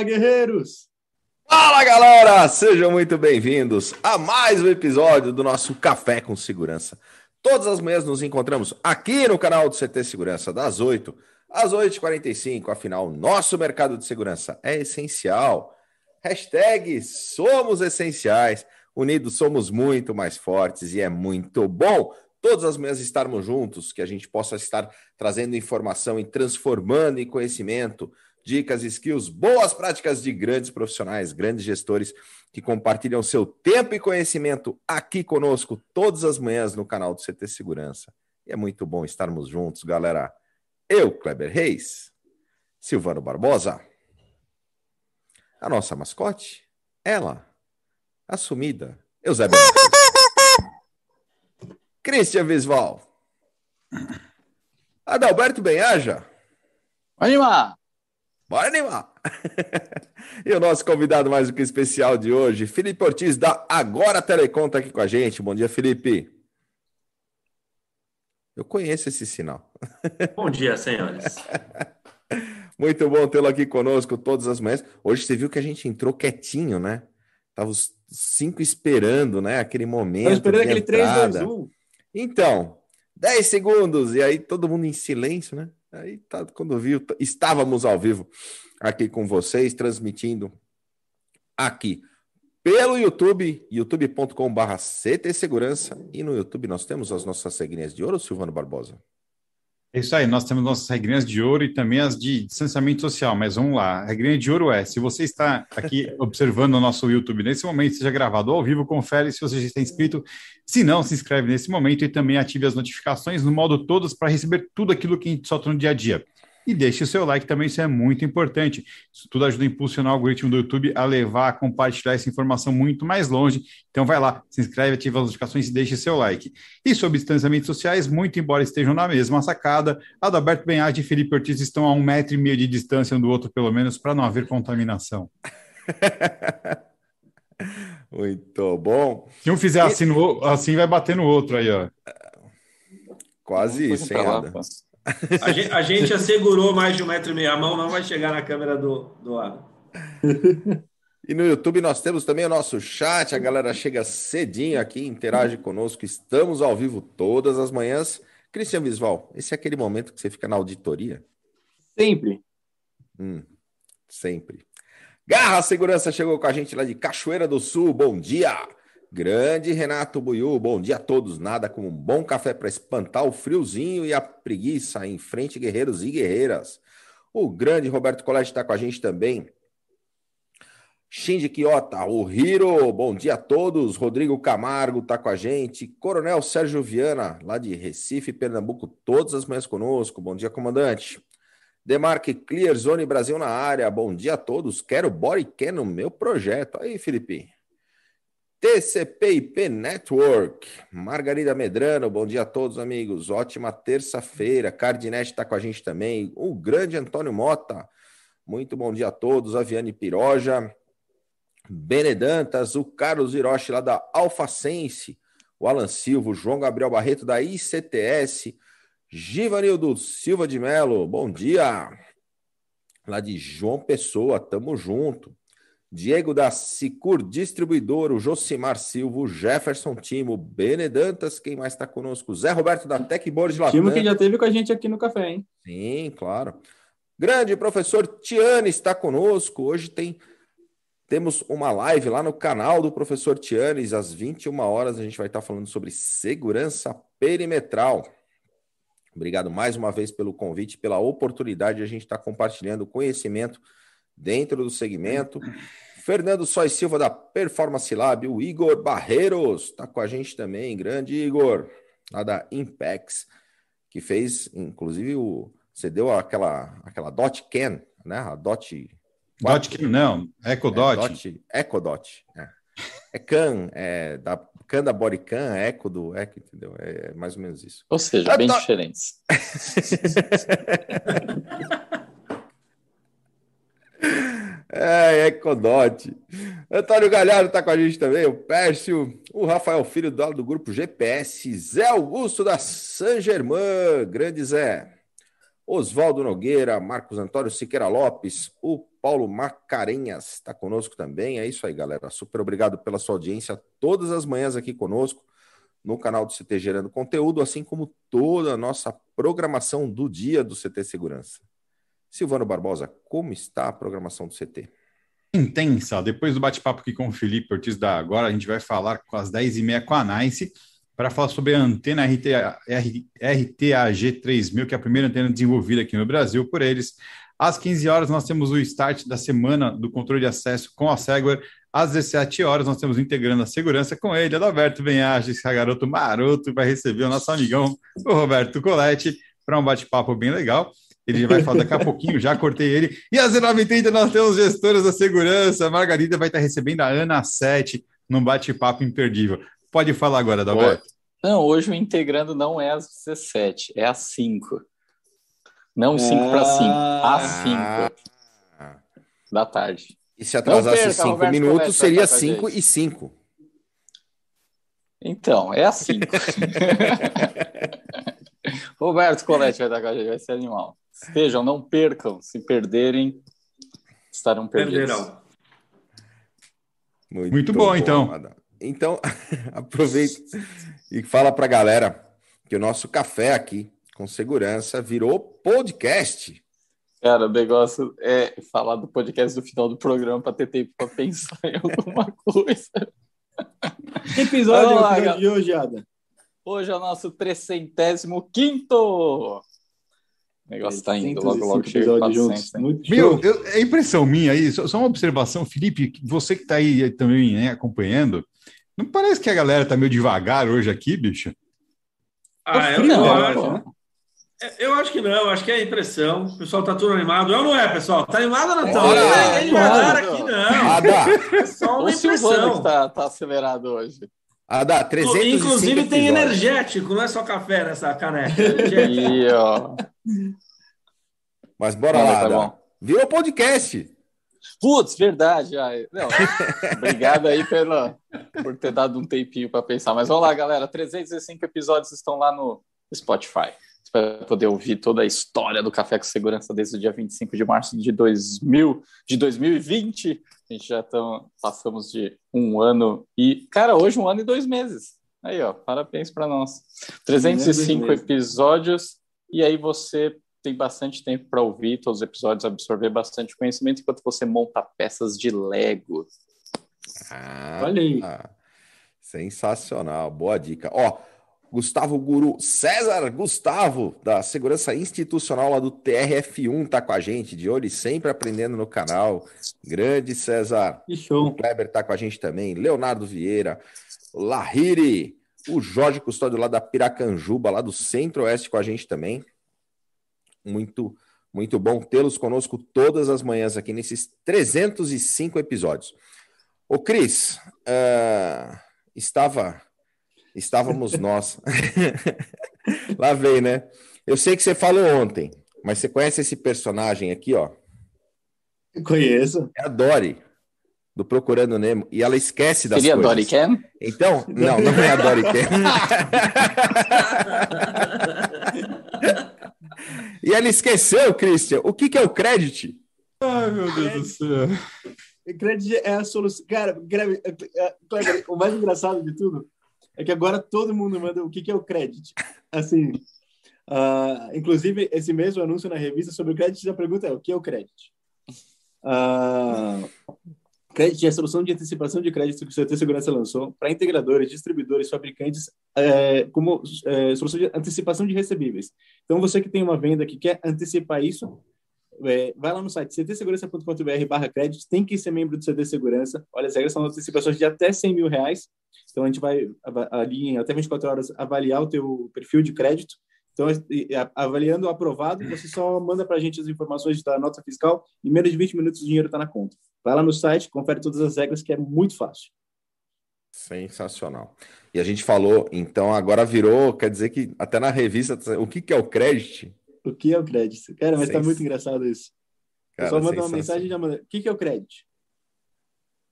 Fala, guerreiros! Fala, galera! Sejam muito bem-vindos a mais um episódio do nosso Café com Segurança. Todas as manhãs nos encontramos aqui no canal do CT Segurança, das 8 às 8h45. Afinal, nosso mercado de segurança é essencial. Hashtag somos essenciais. Unidos somos muito mais fortes e é muito bom todas as manhãs estarmos juntos, que a gente possa estar trazendo informação e transformando em conhecimento, dicas, skills, boas práticas de grandes profissionais, grandes gestores que compartilham seu tempo e conhecimento aqui conosco todas as manhãs no canal do CT Segurança. E é muito bom estarmos juntos, galera. Eu, Kleber Reis, Silvano Barbosa, a nossa mascote, ela, assumida, Eusébio. Christian Visval. Adalberto Benhaja. Animar! Bora animar! e o nosso convidado mais do que especial de hoje, Felipe Ortiz, da Agora Telecom, está aqui com a gente. Bom dia, Felipe. Eu conheço esse sinal. Bom dia, senhores. Muito bom tê-lo aqui conosco todas as manhãs. Hoje você viu que a gente entrou quietinho, né? Tava os cinco esperando, né? Aquele momento. Estava esperando aquele 3, 2, 1. Então, 10 segundos, e aí todo mundo em silêncio, né? Aí tá, quando viu, estávamos ao vivo aqui com vocês, transmitindo aqui pelo YouTube, youtube.com.br CT Segurança, e no YouTube nós temos as nossas regrinhas de ouro, Silvano Barbosa. É isso aí, nós temos nossas regrinhas de ouro e também as de distanciamento social, mas vamos lá. A regrinha de ouro é: se você está aqui observando o nosso YouTube nesse momento, seja gravado ao vivo, confere se você já está inscrito. Se não, se inscreve nesse momento e também ative as notificações no modo todos para receber tudo aquilo que a gente solta no dia a dia. E deixe o seu like também, isso é muito importante. Isso tudo ajuda a impulsionar o algoritmo do YouTube a levar, a compartilhar essa informação muito mais longe. Então vai lá, se inscreve, ativa as notificações e deixe seu like. E sobre distanciamentos sociais, muito embora estejam na mesma sacada, Adalberto Benhade e Felipe Ortiz estão a um metro e meio de distância um do outro, pelo menos, para não haver contaminação. muito bom. Se um fizer assim, no, assim vai bater no outro aí, ó. Quase isso, hein, Ada? A gente, a gente assegurou mais de um metro e meio. A mão não vai chegar na câmera do, do ar. E no YouTube nós temos também o nosso chat. A galera chega cedinho aqui, interage conosco. Estamos ao vivo todas as manhãs. Cristian Visval, esse é aquele momento que você fica na auditoria? Sempre. Hum, sempre. Garra Segurança chegou com a gente lá de Cachoeira do Sul. Bom dia! Grande Renato Buiu, bom dia a todos. Nada como um bom café para espantar o friozinho e a preguiça em frente, guerreiros e guerreiras. O grande Roberto Colete está com a gente também. Shinji Kiota, o Hiro, bom dia a todos. Rodrigo Camargo está com a gente. Coronel Sérgio Viana, lá de Recife, Pernambuco, todas as manhãs conosco. Bom dia, comandante. Demarque Clear Zone Brasil na área. Bom dia a todos. Quero body cam no meu projeto. Aí, Felipe. TCP/IP Network, Margarida Medrano, bom dia a todos, amigos. Ótima terça-feira. Cardinete está com a gente também. O grande Antônio Mota, muito bom dia a todos. Aviane Piroja, Benedantas, o Carlos Hiroshi lá da Alfacense, o Alan Silva, o João Gabriel Barreto da ICTS, Givanildo Silva de Melo, bom dia. Lá de João Pessoa, tamo junto. Diego da Sicur Distribuidor, o Josimar Silva, o Jefferson Timo, Benedantas, quem mais está conosco? Zé Roberto da Techboard Latam. Timo que já teve com a gente aqui no café, hein? Sim, claro. Grande professor Tiane está conosco. Hoje tem temos uma live lá no canal do professor Tianes, às 21 horas a gente vai estar falando sobre segurança perimetral. Obrigado mais uma vez pelo convite, pela oportunidade de a gente estar compartilhando conhecimento dentro do segmento. Fernando Sois Silva da Performance Lab, o Igor Barreiros está com a gente também, grande Igor, lá da Impex, que fez, inclusive, o, você deu aquela, aquela Dot Can, né? A Dot. Dot Can, não, Ecodot. É, Dot, Ecodot. É. é Can, é da Can da Body Can, Eco do Eco, entendeu? É mais ou menos isso. Ou seja, bem diferentes. É, Ecodote. Antônio Galhardo está com a gente também, o Pércio, o Rafael Filho do, do grupo GPS, Zé Augusto da San Germain, grande Zé. Oswaldo Nogueira, Marcos Antônio Siqueira Lopes, o Paulo Macarenhas está conosco também. É isso aí, galera. Super obrigado pela sua audiência todas as manhãs aqui conosco no canal do CT Gerando Conteúdo, assim como toda a nossa programação do dia do CT Segurança. Silvano Barbosa, como está a programação do CT? Intensa. Depois do bate-papo aqui com o Felipe Ortiz da Agora, a gente vai falar com as 10h30 com a Nice para falar sobre a antena RTA, RTAG 3000, que é a primeira antena desenvolvida aqui no Brasil por eles. Às 15 horas, nós temos o start da semana do controle de acesso com a Segware. Às 17 horas, nós temos integrando a segurança com ele, Adalberto Benhages, esse garoto maroto, vai receber o nosso amigão, o Roberto Coletti, para um bate-papo bem legal. Ele vai falar daqui a pouquinho, já cortei ele. E às 19h30 nós temos gestoras da segurança. A Margarida vai estar recebendo a Ana 7 num bate-papo imperdível. Pode falar agora, Adalberto. Não, hoje o integrando não é às 17, é às 5. Não 5 para 5, às 5 da tarde. E se atrasasse 5 minutos, seria 5 e 5. Então, é assim. Roberto Colete vai estar com a gente, vai ser animal. Estejam, não percam. Se perderem, estarão perdidos. Perderão. Muito, Muito bom, bom, então. Então, aproveita e fala para a galera que o nosso café aqui, com segurança, virou podcast. Cara, o negócio é falar do podcast do final do programa para ter tempo para pensar em alguma coisa. Que episódio lá, é de hoje, Ada? Hoje é o nosso 305 O negócio está indo logo, logo chega juntos. Meu, eu, é impressão minha aí, só, só, uma observação, Felipe, você que está aí também né, acompanhando, não parece que a galera está meio devagar hoje aqui, bicho? Ah, eu não, acho. Né? Eu acho que não, acho que é impressão. O pessoal tá tudo animado. Eu não é, pessoal. Tá animado ou não tá? Não é devagar aqui, não. Adá. É só uma o impressão. que tá, tá acelerado hoje. Adá, 300 Inclusive tem energético, não é só café nessa caneca. E, ó. Mas bora não, lá, tá Adá. Virou podcast. Putz, verdade. Ai. Não, obrigado aí pela, por ter dado um tempinho para pensar. Mas vamos lá, galera. 305 episódios estão lá no Spotify vai poder ouvir toda a história do Café com Segurança desde o dia 25 de março de, 2000, de 2020. A gente já tão, passamos de um ano e, cara, hoje um ano e dois meses. Aí, ó, parabéns para nós. 305 episódios e aí você tem bastante tempo para ouvir todos os episódios, absorver bastante conhecimento enquanto você monta peças de Lego. Ah, Olha aí. Ah, sensacional, boa dica. Ó, Gustavo Guru, César Gustavo, da Segurança Institucional lá do TRF1, tá com a gente, de olho e sempre aprendendo no canal. Grande César. Que show. O Kleber tá com a gente também, Leonardo Vieira, Lahiri, o Jorge Custódio lá da Piracanjuba, lá do Centro-Oeste com a gente também. Muito, muito bom tê-los conosco todas as manhãs aqui nesses 305 episódios. Ô Cris, uh, estava estávamos nós. Lá vem, né? Eu sei que você falou ontem, mas você conhece esse personagem aqui, ó? Conheço. É a Dory, do Procurando Nemo, e ela esquece das Seria coisas. Dory Ken? Então, não, não é a Dory Ken. e ela esqueceu, Christian, o que, que é o credit? Ai, meu Deus do céu. Credit é a solução. Cara, o mais engraçado de tudo é que agora todo mundo manda o que, que é o credit. Assim, uh, inclusive, esse mesmo anúncio na revista sobre o credit, a pergunta é o que é o credit? Uh, credit é a solução de antecipação de crédito que o CT Segurança lançou para integradores, distribuidores, fabricantes, é, como é, solução de antecipação de recebíveis. Então, você que tem uma venda que quer antecipar isso, é, vai lá no site ctsegurança.com.br barra crédito, tem que ser membro do CT Segurança. Olha, as regras são antecipações de até 100 mil reais. Então, a gente vai ali em até 24 horas avaliar o teu perfil de crédito. Então, avaliando o aprovado, você só manda para a gente as informações da nota fiscal e em menos de 20 minutos o dinheiro está na conta. Vai lá no site, confere todas as regras, que é muito fácil. Sensacional. E a gente falou, então agora virou, quer dizer que até na revista, o que, que é o crédito? O que é o crédito? Cara, mas está muito engraçado isso. Cara, só manda uma mensagem e já manda. O que, que é o crédito?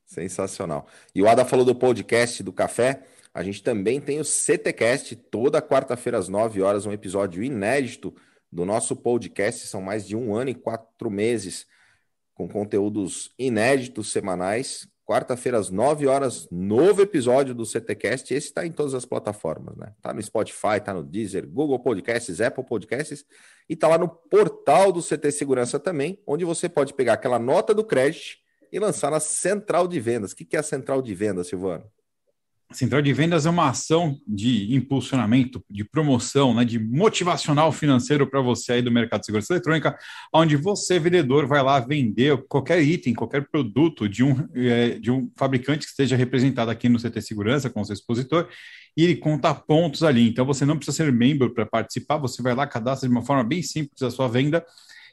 Sensacional. E o Ada falou do podcast do café. A gente também tem o CTcast toda quarta-feira às 9 horas, um episódio inédito do nosso podcast. São mais de um ano e quatro meses com conteúdos inéditos semanais. Quarta-feira, às 9 horas, novo episódio do CTCast. Esse está em todas as plataformas, né? Tá no Spotify, tá no Deezer, Google Podcasts, Apple Podcasts e tá lá no portal do CT Segurança também, onde você pode pegar aquela nota do crédito e lançar na central de vendas. O que é a central de vendas, Silvano? Central de vendas é uma ação de impulsionamento, de promoção, né, de motivacional financeiro para você aí do mercado de segurança eletrônica, onde você, vendedor, vai lá vender qualquer item, qualquer produto de um, é, de um fabricante que esteja representado aqui no CT Segurança com o seu expositor, e ele conta pontos ali. Então você não precisa ser membro para participar, você vai lá, cadastra de uma forma bem simples a sua venda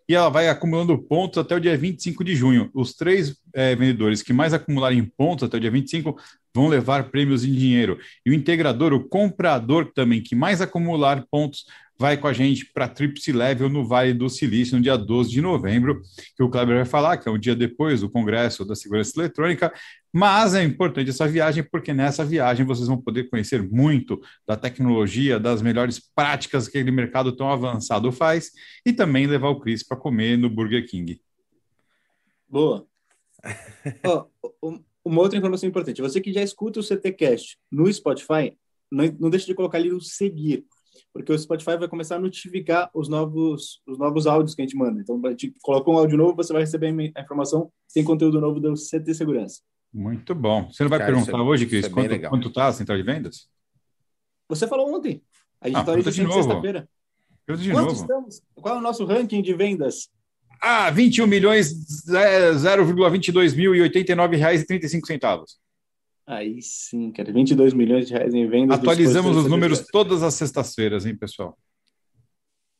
e ela vai acumulando pontos até o dia 25 de junho. Os três é, vendedores que mais acumularem pontos até o dia 25 vão levar prêmios em dinheiro. E o integrador, o comprador também, que mais acumular pontos, vai com a gente para Tripsi Level no Vale do Silício, no dia 12 de novembro, que o Kleber vai falar, que é um dia depois do Congresso da Segurança Eletrônica. Mas é importante essa viagem, porque nessa viagem vocês vão poder conhecer muito da tecnologia, das melhores práticas que aquele mercado tão avançado faz, e também levar o Cris para comer no Burger King. Boa. oh, uma outra informação importante: você que já escuta o CTCast no Spotify, não, não deixe de colocar ali o seguir, porque o Spotify vai começar a notificar os novos, os novos áudios que a gente manda. Então, a gente colocou um áudio novo, você vai receber a informação, tem conteúdo novo do CT Segurança. Muito bom. Você não vai Cara, perguntar é, hoje, Cris, é quanto, quanto tá a central de vendas? Você falou ontem. A gente está ah, tá de sexta-feira. Quanto novo. estamos? Qual é o nosso ranking de vendas? Ah, 21 milhões, 0,22 mil e 89 reais e 35 centavos. Aí sim, cara, 22 milhões de reais em vendas. Atualizamos os números todas as sextas-feiras, hein, pessoal?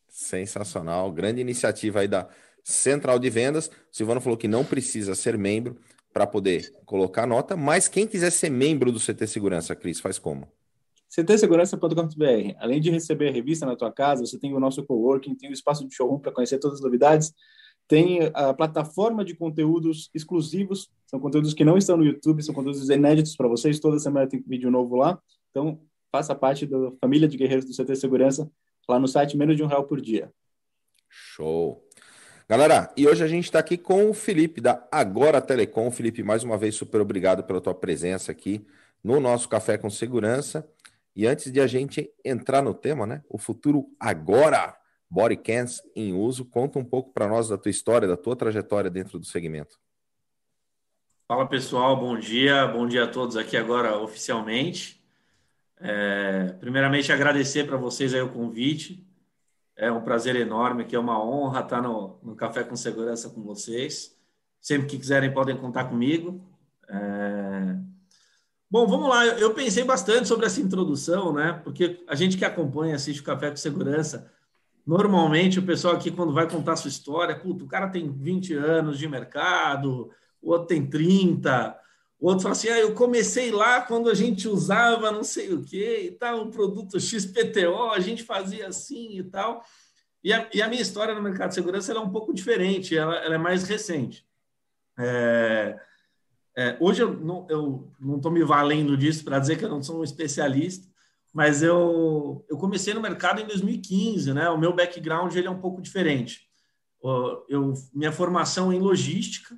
Sensacional, grande iniciativa aí da Central de Vendas. O Silvano falou que não precisa ser membro para poder colocar nota, mas quem quiser ser membro do CT Segurança, Cris, faz como? ctsegurança.com.br. Além de receber a revista na tua casa, você tem o nosso coworking, tem o espaço de showroom para conhecer todas as novidades tem a plataforma de conteúdos exclusivos, são conteúdos que não estão no YouTube, são conteúdos inéditos para vocês. Toda semana tem vídeo novo lá. Então, faça parte da família de guerreiros do CT Segurança lá no site, menos de um real por dia. Show! Galera, e hoje a gente está aqui com o Felipe da Agora Telecom. Felipe, mais uma vez, super obrigado pela tua presença aqui no nosso Café com Segurança. E antes de a gente entrar no tema, né? O futuro agora bodycams em uso. Conta um pouco para nós da tua história, da tua trajetória dentro do segmento. Fala pessoal, bom dia, bom dia a todos aqui agora oficialmente. É, primeiramente agradecer para vocês aí o convite. É um prazer enorme, aqui é uma honra estar no, no Café com Segurança com vocês. Sempre que quiserem podem contar comigo. É... Bom, vamos lá. Eu pensei bastante sobre essa introdução, né? Porque a gente que acompanha, assiste o Café com Segurança, Normalmente, o pessoal aqui, quando vai contar sua história, puto, o cara tem 20 anos de mercado, o outro tem 30, o outro fala assim: ah, eu comecei lá quando a gente usava não sei o que e tal, o produto XPTO, a gente fazia assim e tal. E a, e a minha história no mercado de segurança é um pouco diferente, ela, ela é mais recente. É, é, hoje eu não estou me valendo disso para dizer que eu não sou um especialista, mas eu, eu comecei no mercado em 2015, né? O meu background ele é um pouco diferente. Eu, minha formação em logística,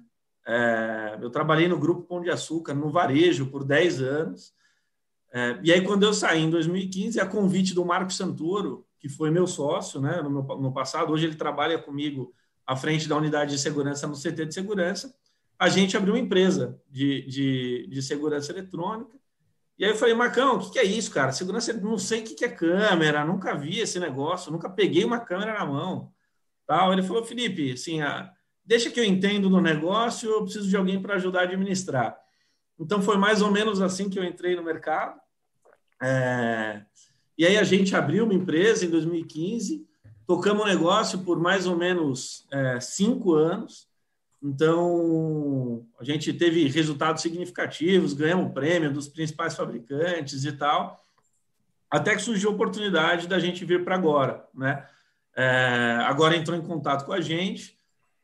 é, eu trabalhei no Grupo Pão de Açúcar, no varejo, por 10 anos. É, e aí, quando eu saí em 2015, a convite do Marco Santoro, que foi meu sócio né, no, meu, no passado, hoje ele trabalha comigo à frente da unidade de segurança no CT de segurança, a gente abriu uma empresa de, de, de segurança eletrônica e aí eu falei, Marcão, o que, que é isso, cara? Segurança, não sei o que, que é câmera, nunca vi esse negócio, nunca peguei uma câmera na mão. Tal. Ele falou, Felipe, assim, ah, deixa que eu entendo do negócio, eu preciso de alguém para ajudar a administrar. Então foi mais ou menos assim que eu entrei no mercado. É... E aí a gente abriu uma empresa em 2015, tocamos o negócio por mais ou menos é, cinco anos. Então, a gente teve resultados significativos, ganhamos prêmio dos principais fabricantes e tal, até que surgiu a oportunidade da gente vir para agora, né? É, agora entrou em contato com a gente,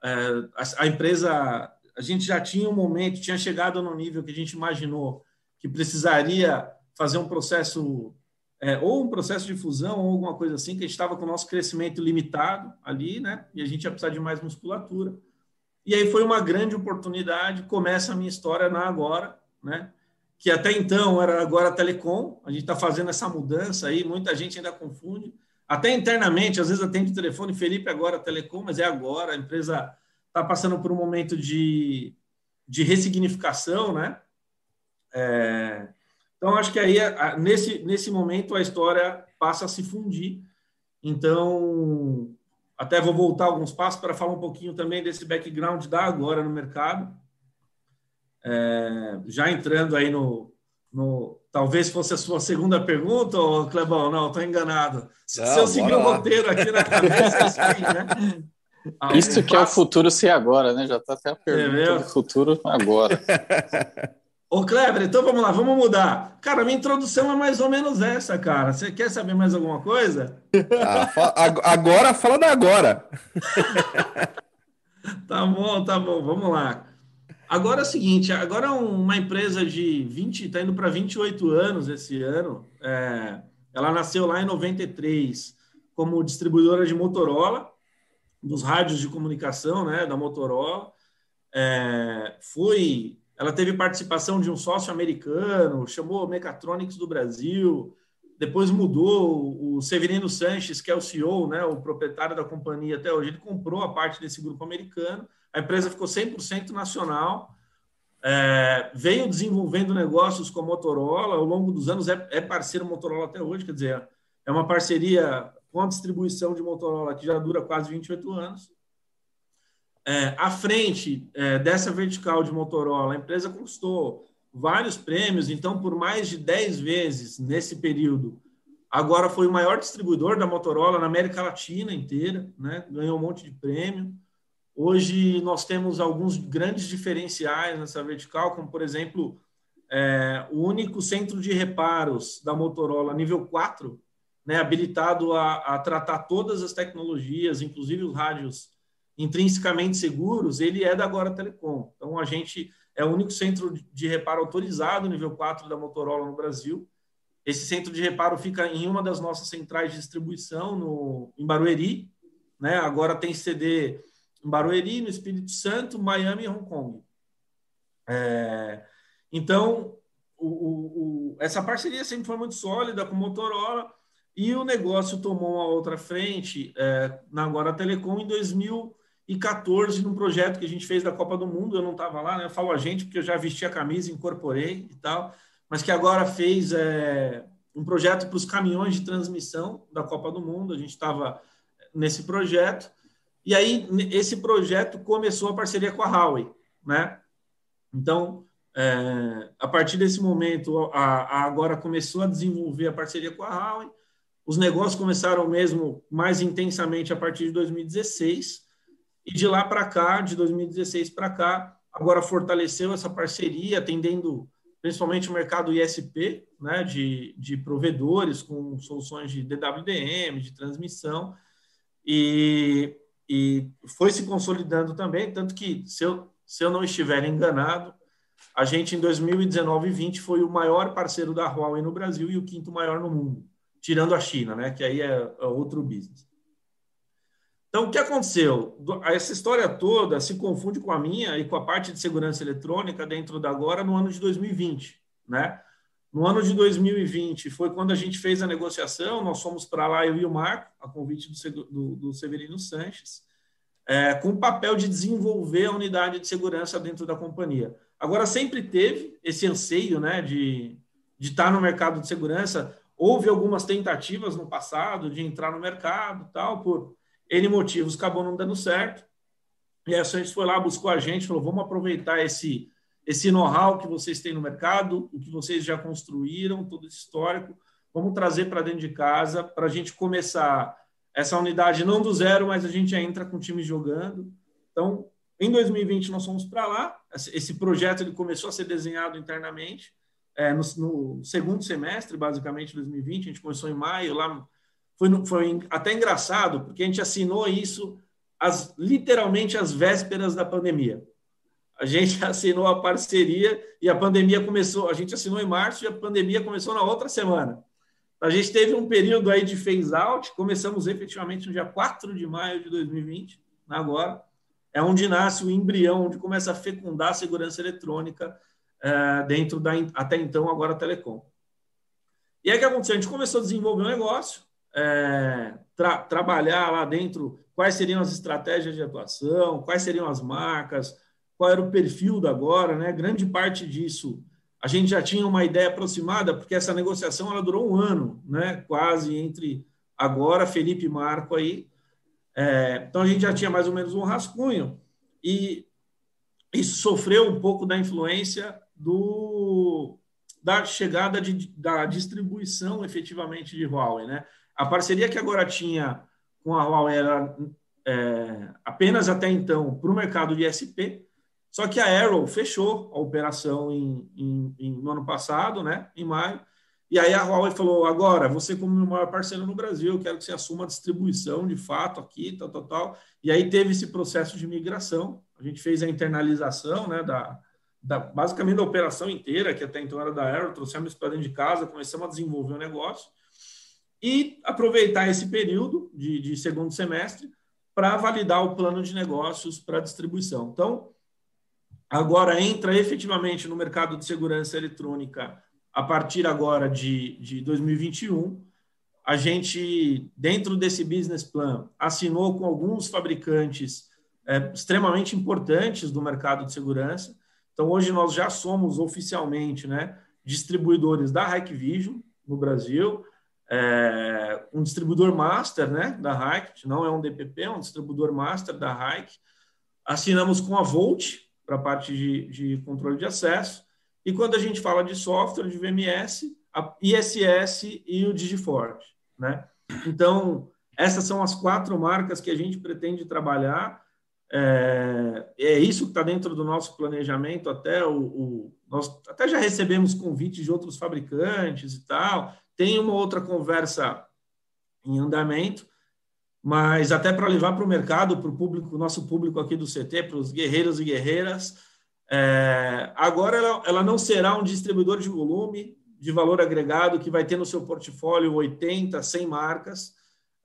é, a, a, empresa, a gente já tinha um momento, tinha chegado no nível que a gente imaginou que precisaria fazer um processo, é, ou um processo de fusão, ou alguma coisa assim, que a gente estava com o nosso crescimento limitado ali, né? E a gente ia precisar de mais musculatura. E aí foi uma grande oportunidade. Começa a minha história na Agora, né? que até então era Agora Telecom. A gente está fazendo essa mudança aí, muita gente ainda confunde. Até internamente, às vezes atende o telefone Felipe Agora Telecom, mas é agora. A empresa está passando por um momento de, de ressignificação, né? É, então, acho que aí, nesse, nesse momento, a história passa a se fundir. Então, até vou voltar alguns passos para falar um pouquinho também desse background da agora no mercado. É, já entrando aí no, no, Talvez fosse a sua segunda pergunta, ou Clebão? Não, estou enganado. Se, não, se eu seguir o roteiro aqui na cabeça, é isso aí, né? Isso que passo... é o futuro ser agora, né? Já está até a pergunta é do futuro agora. Ô, Kleber, então vamos lá, vamos mudar. Cara, minha introdução é mais ou menos essa, cara. Você quer saber mais alguma coisa? Ah, fala, agora fala da agora. tá bom, tá bom, vamos lá. Agora é o seguinte, agora uma empresa de 20, está indo para 28 anos esse ano. É, ela nasceu lá em 93 como distribuidora de Motorola, dos rádios de comunicação né, da Motorola. É, foi ela teve participação de um sócio americano, chamou Mechatronics do Brasil, depois mudou o Severino Sanches, que é o CEO, né, o proprietário da companhia até hoje, ele comprou a parte desse grupo americano, a empresa ficou 100% nacional, é, veio desenvolvendo negócios com a Motorola, ao longo dos anos é, é parceiro Motorola até hoje, quer dizer, é uma parceria com a distribuição de Motorola que já dura quase 28 anos, é, à frente é, dessa vertical de Motorola, a empresa conquistou vários prêmios, então, por mais de 10 vezes nesse período, agora foi o maior distribuidor da Motorola na América Latina inteira, né? ganhou um monte de prêmio. Hoje nós temos alguns grandes diferenciais nessa vertical, como, por exemplo, é, o único centro de reparos da Motorola nível 4, né, habilitado a, a tratar todas as tecnologias, inclusive os rádios intrinsecamente seguros, ele é da Agora Telecom. Então, a gente é o único centro de reparo autorizado, nível 4 da Motorola no Brasil. Esse centro de reparo fica em uma das nossas centrais de distribuição, no, em Barueri. Né? Agora tem CD em Barueri, no Espírito Santo, Miami e Hong Kong. É, então, o, o, o, essa parceria sempre foi muito sólida com Motorola e o negócio tomou uma outra frente é, na Agora Telecom em 2000 2014, num projeto que a gente fez da Copa do Mundo, eu não estava lá, né? Eu falo a gente porque eu já vesti a camisa, incorporei e tal, mas que agora fez é, um projeto para os caminhões de transmissão da Copa do Mundo, a gente estava nesse projeto, e aí esse projeto começou a parceria com a Huawei, né? Então, é, a partir desse momento, a, a agora começou a desenvolver a parceria com a Huawei, os negócios começaram mesmo mais intensamente a partir de 2016, e de lá para cá, de 2016 para cá, agora fortaleceu essa parceria, atendendo principalmente o mercado ISP, né, de, de provedores com soluções de DWDM, de transmissão, e, e foi se consolidando também, tanto que, se eu, se eu não estiver enganado, a gente em 2019 e 20 foi o maior parceiro da Huawei no Brasil e o quinto maior no mundo, tirando a China, né, que aí é, é outro business. Então, o que aconteceu? Essa história toda se confunde com a minha e com a parte de segurança eletrônica dentro da Agora no ano de 2020, né? No ano de 2020 foi quando a gente fez a negociação, nós fomos para lá, eu e o Marco, a convite do, do, do Severino Sanches, é, com o papel de desenvolver a unidade de segurança dentro da companhia. Agora, sempre teve esse anseio né, de, de estar no mercado de segurança. Houve algumas tentativas no passado de entrar no mercado, tal, por N motivos, acabou não dando certo. E a gente foi lá, buscou a gente, falou: vamos aproveitar esse, esse know-how que vocês têm no mercado, o que vocês já construíram, todo esse histórico, vamos trazer para dentro de casa para a gente começar essa unidade não do zero, mas a gente já entra com o time jogando. Então, em 2020 nós fomos para lá. Esse projeto ele começou a ser desenhado internamente é, no, no, segundo semestre, basicamente, 2020. A gente começou em maio, lá foi, foi até engraçado, porque a gente assinou isso as, literalmente às vésperas da pandemia. A gente assinou a parceria e a pandemia começou. A gente assinou em março e a pandemia começou na outra semana. A gente teve um período aí de phase out, começamos efetivamente no dia 4 de maio de 2020, agora. é onde nasce o embrião, onde começa a fecundar a segurança eletrônica é, dentro da, até então, agora, Telecom. E aí o que aconteceu? A gente começou a desenvolver um negócio, é, tra trabalhar lá dentro quais seriam as estratégias de atuação, quais seriam as marcas, qual era o perfil da agora, né? Grande parte disso a gente já tinha uma ideia aproximada, porque essa negociação ela durou um ano, né? Quase entre agora, Felipe e Marco aí. É, então a gente já tinha mais ou menos um rascunho e isso sofreu um pouco da influência do da chegada de, da distribuição efetivamente de Huawei, né? A parceria que agora tinha com a Huawei era é, apenas até então para o mercado de SP, só que a Arrow fechou a operação em, em, em, no ano passado, né, em maio, e aí a Huawei falou: agora, você, como meu maior parceiro no Brasil, eu quero que você assuma a distribuição de fato aqui, tal, tal, tal. E aí teve esse processo de migração, a gente fez a internalização, né, da, da basicamente da operação inteira, que até então era da Arrow, trouxemos para dentro de casa, começamos a desenvolver o negócio e aproveitar esse período de, de segundo semestre para validar o plano de negócios para distribuição. Então, agora entra efetivamente no mercado de segurança eletrônica a partir agora de, de 2021. A gente, dentro desse business plan, assinou com alguns fabricantes é, extremamente importantes do mercado de segurança. Então, hoje nós já somos oficialmente né, distribuidores da Hikvision no Brasil, é, um distribuidor master né, da Hike, não é um DPP, é um distribuidor master da Hike. Assinamos com a Volt, para a parte de, de controle de acesso. E quando a gente fala de software, de VMS, a ISS e o Digiforte. Né? Então, essas são as quatro marcas que a gente pretende trabalhar. É, é isso que está dentro do nosso planejamento. Até o, o, nós até já recebemos convites de outros fabricantes e tal. Tem uma outra conversa em andamento, mas até para levar para o mercado, para o público, nosso público aqui do CT, para os guerreiros e guerreiras, é, agora ela, ela, não será um distribuidor de volume, de valor agregado, que vai ter no seu portfólio 80, 100 marcas,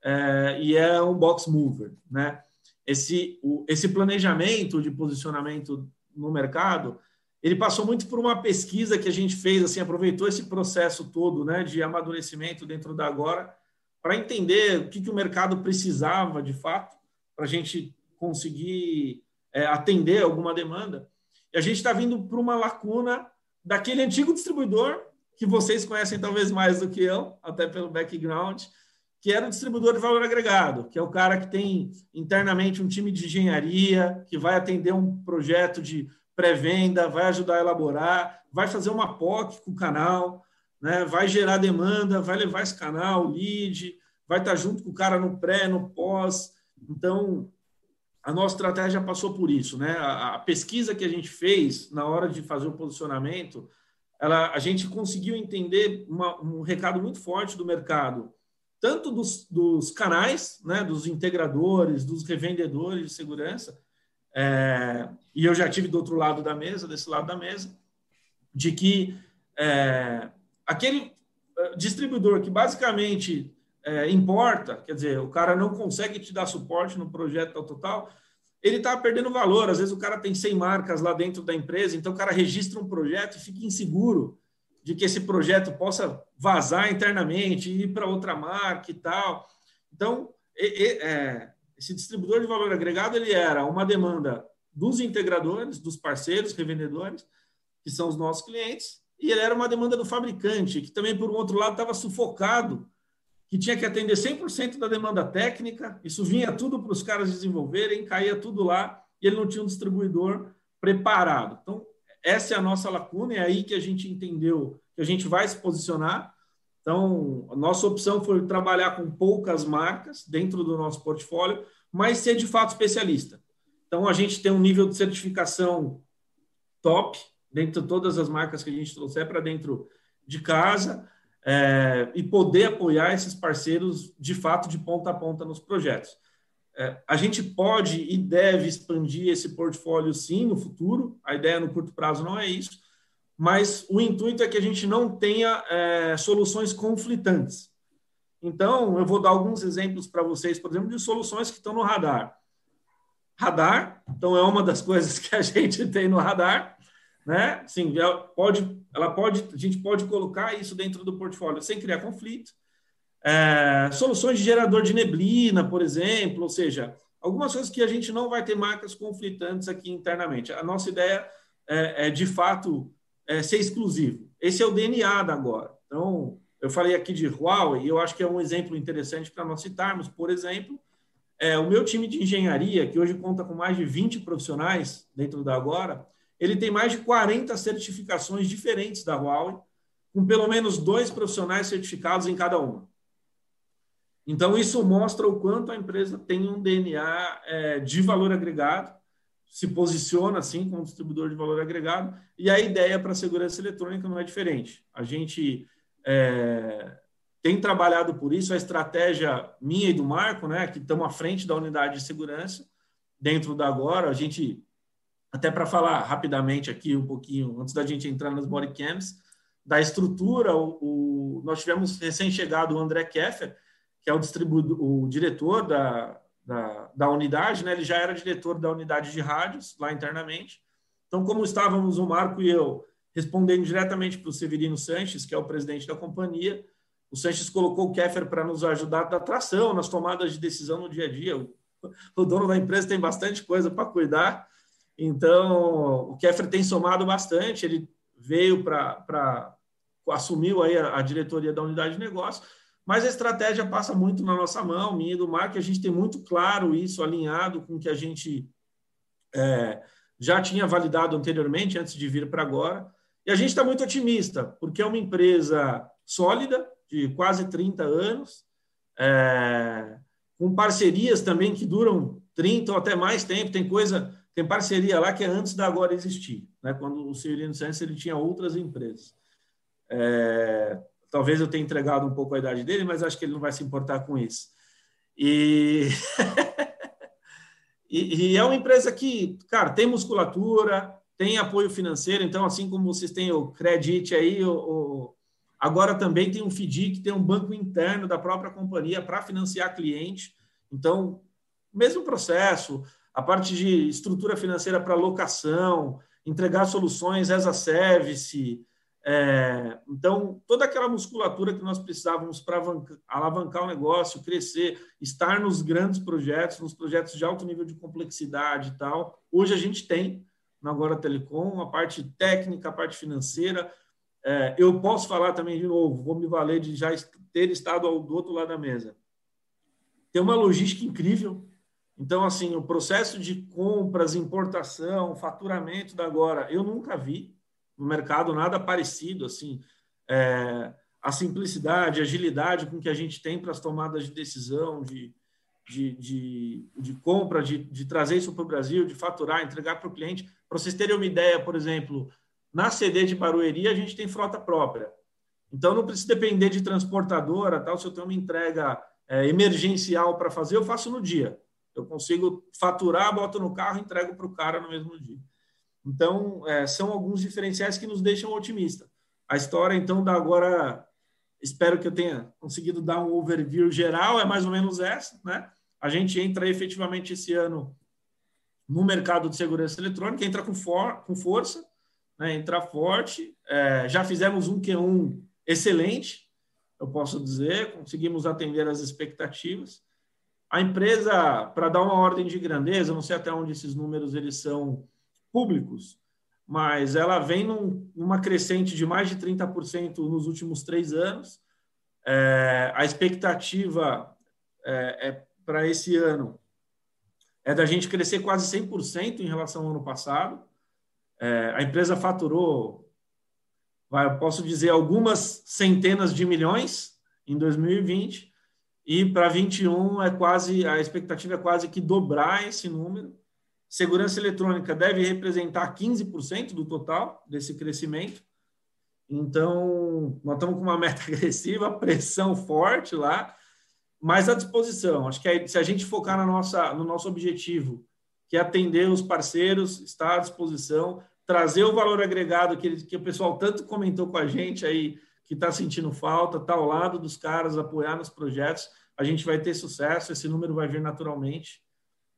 é, e é um box mover. Né? Esse, o, esse planejamento de posicionamento no mercado, ele passou muito por uma pesquisa que a gente fez, assim, aproveitou esse processo todo né, de amadurecimento dentro da Agora, para entender o que, que o mercado precisava de fato, para a gente conseguir é, atender alguma demanda. E a gente está vindo para uma lacuna daquele antigo distribuidor, que vocês conhecem talvez mais do que eu, até pelo background, que era o distribuidor de valor agregado, que é o cara que tem internamente um time de engenharia, que vai atender um projeto de pré-venda, vai ajudar a elaborar, vai fazer uma POC com o canal, né? vai gerar demanda, vai levar esse canal, lead, vai estar junto com o cara no pré, no pós. Então, a nossa estratégia passou por isso. Né? A, a pesquisa que a gente fez na hora de fazer o posicionamento, ela, a gente conseguiu entender uma, um recado muito forte do mercado, tanto dos, dos canais, né, dos integradores, dos revendedores de segurança, é, e eu já tive do outro lado da mesa, desse lado da mesa, de que é, aquele eh, distribuidor que basicamente é, importa, quer dizer, o cara não consegue te dar suporte no projeto tal, total, ele está perdendo valor. Às vezes o cara tem 100 marcas lá dentro da empresa, então o cara registra um projeto e fica inseguro de que esse projeto possa vazar internamente, ir para outra marca e tal. Então, e, e, é, esse distribuidor de valor agregado ele era uma demanda dos integradores, dos parceiros, revendedores, que são os nossos clientes, e ele era uma demanda do fabricante, que também, por um outro lado, estava sufocado, que tinha que atender 100% da demanda técnica, isso vinha tudo para os caras desenvolverem, caía tudo lá, e ele não tinha um distribuidor preparado. Então, essa é a nossa lacuna, é aí que a gente entendeu que a gente vai se posicionar. Então, a nossa opção foi trabalhar com poucas marcas dentro do nosso portfólio, mas ser de fato especialista. Então, a gente tem um nível de certificação top, dentro de todas as marcas que a gente trouxer para dentro de casa é, e poder apoiar esses parceiros de fato de ponta a ponta nos projetos. É, a gente pode e deve expandir esse portfólio sim no futuro, a ideia no curto prazo não é isso, mas o intuito é que a gente não tenha é, soluções conflitantes. Então, eu vou dar alguns exemplos para vocês, por exemplo, de soluções que estão no radar. radar, então é uma das coisas que a gente tem no radar, né? Sim, ela pode, ela pode, a gente pode colocar isso dentro do portfólio sem criar conflito. É, soluções de gerador de neblina, por exemplo, ou seja, algumas coisas que a gente não vai ter marcas conflitantes aqui internamente. A nossa ideia é, é de fato, é, ser exclusivo. Esse é o DNA da agora. Então, eu falei aqui de Huawei, e eu acho que é um exemplo interessante para nós citarmos. Por exemplo, é, o meu time de engenharia, que hoje conta com mais de 20 profissionais dentro da Agora, ele tem mais de 40 certificações diferentes da Huawei, com pelo menos dois profissionais certificados em cada uma. Então, isso mostra o quanto a empresa tem um DNA é, de valor agregado, se posiciona assim como distribuidor de valor agregado, e a ideia para a segurança eletrônica não é diferente. A gente é, tem trabalhado por isso, a estratégia minha e do Marco, né, que estamos à frente da unidade de segurança, dentro da Agora, a gente, até para falar rapidamente aqui um pouquinho, antes da gente entrar nas bodycams, da estrutura, o, o nós tivemos recém-chegado o André Keffer, que é o, distribuidor, o diretor da, da, da, unidade, né? ele já era diretor da unidade de rádios lá internamente. Então, como estávamos o Marco e eu respondendo diretamente para o Severino Sanches, que é o presidente da companhia, o Sanches colocou o Keffer para nos ajudar na tração, nas tomadas de decisão no dia a dia. O, dono da empresa tem bastante coisa para cuidar, então o Keffer tem somado bastante. Ele veio para assumiu aí a, a diretoria da unidade de negócio mas a estratégia passa muito na nossa mão, minha e do Mark, a gente tem muito claro isso, alinhado com o que a gente é, já tinha validado anteriormente, antes de vir para agora. E a gente está muito otimista, porque é uma empresa sólida, de quase 30 anos, é, com parcerias também que duram 30 ou até mais tempo. Tem coisa, tem parceria lá que é antes da agora existir, né? quando o Severino Santos ele tinha outras empresas. É, Talvez eu tenha entregado um pouco a idade dele, mas acho que ele não vai se importar com isso. E, e, e, é uma empresa que, cara, tem musculatura, tem apoio financeiro, então, assim como vocês têm o Credit aí, o, o... agora também tem um FDIC, tem um banco interno da própria companhia para financiar cliente. Então, mesmo processo, a parte de estrutura financeira para locação, entregar soluções as a service, é, então, toda aquela musculatura que nós precisávamos para alavancar o negócio, crescer, estar nos grandes projetos, nos projetos de alto nível de complexidade e tal, hoje a gente tem na Agora Telecom, a parte técnica, a parte financeira. É, eu posso falar também de novo, vou me valer de já ter estado ao, do outro lado da mesa. Tem uma logística incrível. Então, assim, o processo de compras, importação, faturamento da Agora, eu nunca vi no mercado nada parecido, assim, é, a simplicidade, a agilidade com que a gente tem para as tomadas de decisão, de, de, de, de compra, de, de trazer isso para o Brasil, de faturar, entregar para o cliente. Para vocês terem uma ideia, por exemplo, na CD de Barueri a gente tem frota própria. Então não precisa depender de transportadora, tal. Se eu tenho uma entrega é, emergencial para fazer, eu faço no dia. Eu consigo faturar, boto no carro, entrego para o cara no mesmo dia. Então, é, são alguns diferenciais que nos deixam otimistas. A história, então, da agora, espero que eu tenha conseguido dar um overview geral, é mais ou menos essa, né? A gente entra efetivamente esse ano no mercado de segurança eletrônica, entra com, for, com força, né? entra forte. É, já fizemos um Q1 excelente, eu posso dizer, conseguimos atender as expectativas. A empresa, para dar uma ordem de grandeza, não sei até onde esses números eles são públicos, mas ela vem num, numa crescente de mais de 30% nos últimos três anos. É, a expectativa é, é para esse ano é da gente crescer quase 100% em relação ao ano passado. É, a empresa faturou, posso dizer, algumas centenas de milhões em 2020 e para 21 é quase a expectativa é quase que dobrar esse número. Segurança eletrônica deve representar 15% do total desse crescimento. Então, nós estamos com uma meta agressiva, pressão forte lá, mas à disposição. Acho que se a gente focar na nossa, no nosso objetivo, que é atender os parceiros, estar à disposição, trazer o valor agregado que, que o pessoal tanto comentou com a gente aí, que está sentindo falta, está ao lado dos caras, apoiar nos projetos, a gente vai ter sucesso, esse número vai vir naturalmente.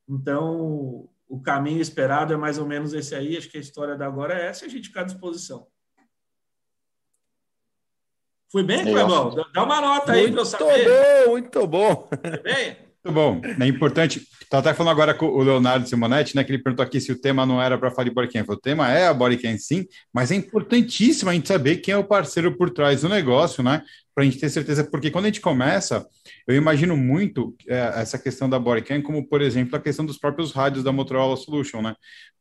Então, o caminho esperado é mais ou menos esse aí. Acho que a história da agora é essa e a gente fica à disposição. Fui bem, Clebão? Dá uma nota aí para eu saber. Muito bom, muito bom. Foi bem? Muito bom. É importante. Estava até falando agora com o Leonardo Simonetti, né? Que ele perguntou aqui se o tema não era para falar de Bodycam. O tema é a Bodycam, sim, mas é importantíssimo a gente saber quem é o parceiro por trás do negócio, né? Para a gente ter certeza, porque quando a gente começa, eu imagino muito é, essa questão da Bodycam, como por exemplo a questão dos próprios rádios da Motorola Solution, né?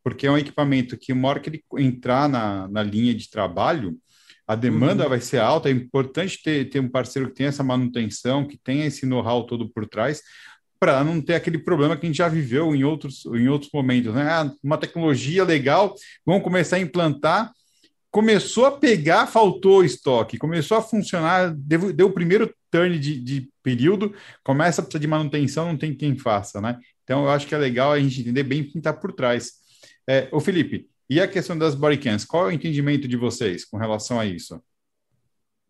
Porque é um equipamento que, uma hora que ele entrar na, na linha de trabalho, a demanda uhum. vai ser alta, é importante ter, ter um parceiro que tenha essa manutenção, que tenha esse know-how todo por trás, para não ter aquele problema que a gente já viveu em outros, em outros momentos. Né? Ah, uma tecnologia legal, vamos começar a implantar. Começou a pegar, faltou estoque, começou a funcionar, deu, deu o primeiro turn de, de, período, começa a precisar de manutenção, não tem quem faça, né? Então eu acho que é legal a gente entender bem quem está por trás. É, ô Felipe, e a questão das bodycams, qual é o entendimento de vocês com relação a isso?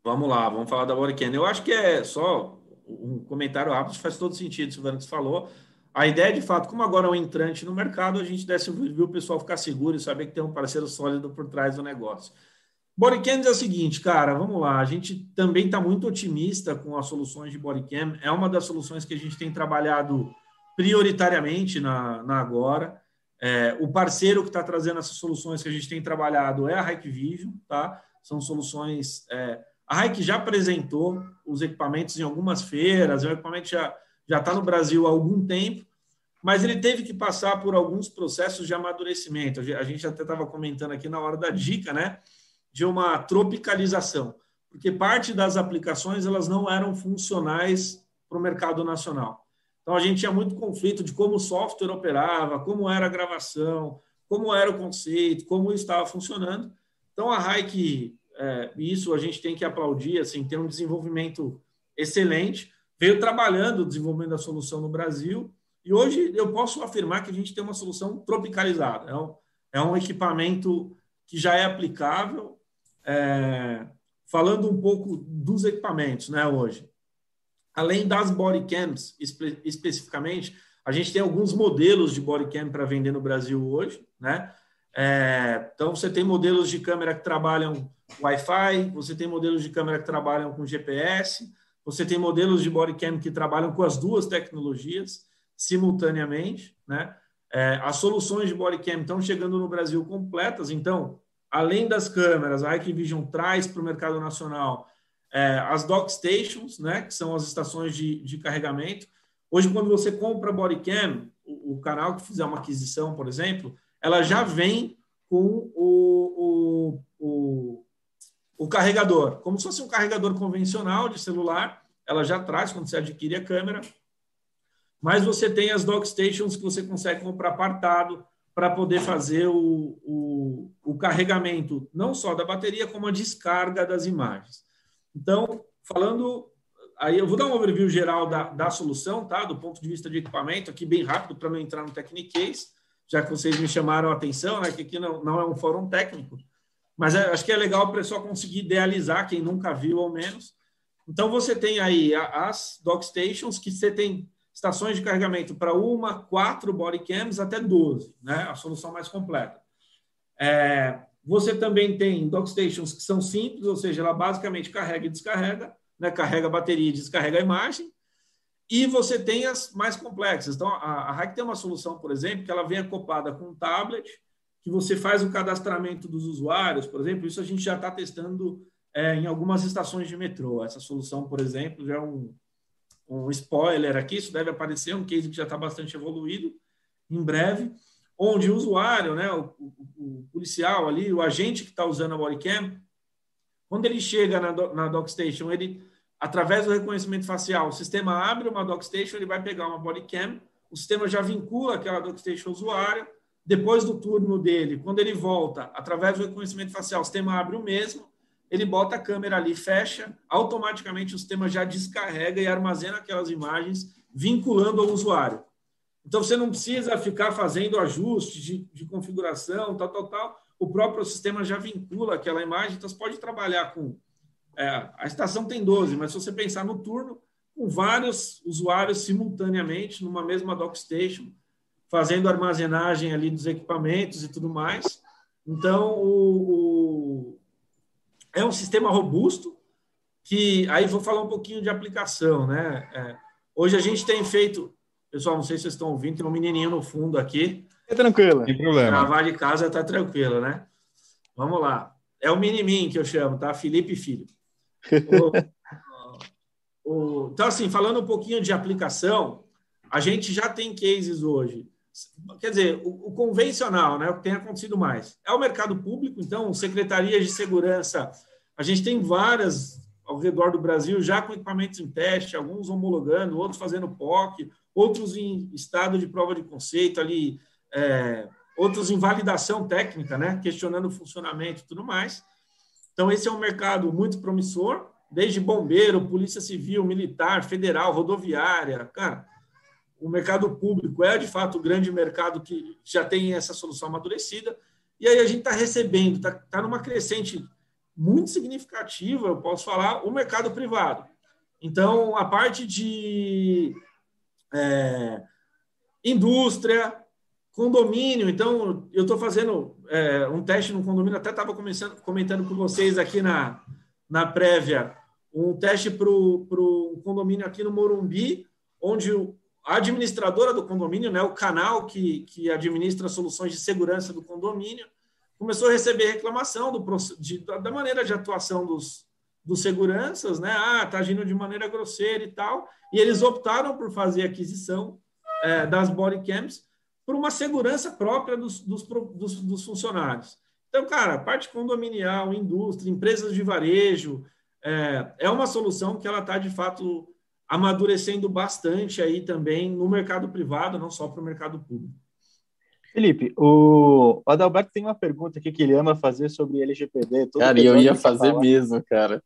Vamos lá, vamos falar da bodycam. Eu acho que é só um comentário rápido, faz todo sentido, o Vandes falou. A ideia, de fato, como agora é um entrante no mercado, a gente desse o pessoal ficar seguro e saber que tem um parceiro sólido por trás do negócio. Bodycam é o seguinte, cara, vamos lá. A gente também está muito otimista com as soluções de Bodycam. É uma das soluções que a gente tem trabalhado prioritariamente na, na Agora. É, o parceiro que está trazendo essas soluções que a gente tem trabalhado é a Hikvision, tá? São soluções é, a Hike já apresentou os equipamentos em algumas feiras, o equipamento já já está no Brasil há algum tempo, mas ele teve que passar por alguns processos de amadurecimento. A gente até estava comentando aqui na hora da dica, né, de uma tropicalização, porque parte das aplicações elas não eram funcionais para o mercado nacional. Então a gente tinha muito conflito de como o software operava, como era a gravação, como era o conceito, como estava funcionando. Então a Hike é, isso a gente tem que aplaudir, assim, tem um desenvolvimento excelente, veio trabalhando o desenvolvimento da solução no Brasil, e hoje eu posso afirmar que a gente tem uma solução tropicalizada, é um, é um equipamento que já é aplicável, é, falando um pouco dos equipamentos, né, hoje. Além das bodycams, espe especificamente, a gente tem alguns modelos de bodycam para vender no Brasil hoje, né? É, então, você tem modelos de câmera que trabalham Wi-Fi, você tem modelos de câmera que trabalham com GPS, você tem modelos de bodycam que trabalham com as duas tecnologias simultaneamente, né? É, as soluções de bodycam estão chegando no Brasil completas, então, além das câmeras, a Hikvision traz para o mercado nacional é, as dock stations, né, que são as estações de, de carregamento. Hoje, quando você compra bodycam, o, o canal que fizer uma aquisição, por exemplo, ela já vem com o, o, o, o carregador, como se fosse um carregador convencional de celular, ela já traz quando você adquire a câmera, mas você tem as dock stations que você consegue comprar apartado para poder fazer o, o, o, carregamento, não só da bateria, como a descarga das imagens. Então, falando, aí eu vou dar um overview geral da, da solução, tá? do ponto de vista de equipamento, aqui bem rápido, para não entrar no Technicase já que vocês me chamaram a atenção, né, que aqui não, não é um fórum técnico, mas é, acho que é legal o pessoal conseguir idealizar, quem nunca viu ao menos. Então, você tem aí as dock stations, que você tem estações de carregamento para uma, quatro bodycams até 12, né, a solução mais completa. É, você também tem dock stations que são simples, ou seja, ela basicamente carrega e descarrega, né, carrega a bateria e descarrega a imagem, e você tem as mais complexas. Então, a, a tem uma solução, por exemplo, que ela vem acoplada com um tablet, que você faz o cadastramento dos usuários, por exemplo. Isso a gente já está testando é, em algumas estações de metrô. Essa solução, por exemplo, já é um, um spoiler aqui, isso deve aparecer, um case que já está bastante evoluído, em breve, onde o usuário, né, o, o, o policial ali, o agente que está usando a bodycam, quando ele chega na, na DocStation, ele através do reconhecimento facial, o sistema abre uma dockstation, ele vai pegar uma bodycam, o sistema já vincula aquela dockstation ao usuário, depois do turno dele, quando ele volta, através do reconhecimento facial, o sistema abre o mesmo, ele bota a câmera ali, fecha, automaticamente o sistema já descarrega e armazena aquelas imagens, vinculando ao usuário. Então, você não precisa ficar fazendo ajustes de, de configuração, tal, tal, tal. O próprio sistema já vincula aquela imagem, então você pode trabalhar com é, a estação tem 12, mas se você pensar no turno, com vários usuários simultaneamente numa mesma dockstation, fazendo armazenagem ali dos equipamentos e tudo mais. Então, o, o, é um sistema robusto que aí vou falar um pouquinho de aplicação, né? É, hoje a gente tem feito, pessoal, não sei se vocês estão ouvindo, tem um menininho no fundo aqui. É tranquilo. Sem problema. Gravar de casa tá tranquilo, né? Vamos lá. É o Minimin que eu chamo, tá? Felipe Filho. o, o, então, assim, falando um pouquinho de aplicação, a gente já tem cases hoje. Quer dizer, o, o convencional, né? O que tem acontecido mais. É o mercado público, então, secretarias de segurança. A gente tem várias ao redor do Brasil já com equipamentos em teste, alguns homologando, outros fazendo POC, outros em estado de prova de conceito ali, é, outros em validação técnica, né? questionando o funcionamento e tudo mais. Então, esse é um mercado muito promissor, desde bombeiro, polícia civil, militar, federal, rodoviária. Cara, o mercado público é, de fato, o grande mercado que já tem essa solução amadurecida. E aí a gente está recebendo, está tá numa crescente muito significativa, eu posso falar, o mercado privado. Então, a parte de é, indústria, condomínio. Então, eu estou fazendo é, um teste no condomínio, até estava comentando com vocês aqui na, na prévia, um teste para o condomínio aqui no Morumbi, onde a administradora do condomínio, né, o canal que, que administra soluções de segurança do condomínio, começou a receber reclamação do, de, da maneira de atuação dos, dos seguranças, né? Ah, está agindo de maneira grosseira e tal. E eles optaram por fazer aquisição é, das bodycams por uma segurança própria dos, dos, dos, dos, funcionários. Então, cara, parte condominial, indústria, empresas de varejo, é, é uma solução que ela está, de fato, amadurecendo bastante aí também no mercado privado, não só para o mercado público. Felipe, o Adalberto tem uma pergunta aqui que ele ama fazer sobre LGPD. cara, eu ia fazer falar. mesmo, cara.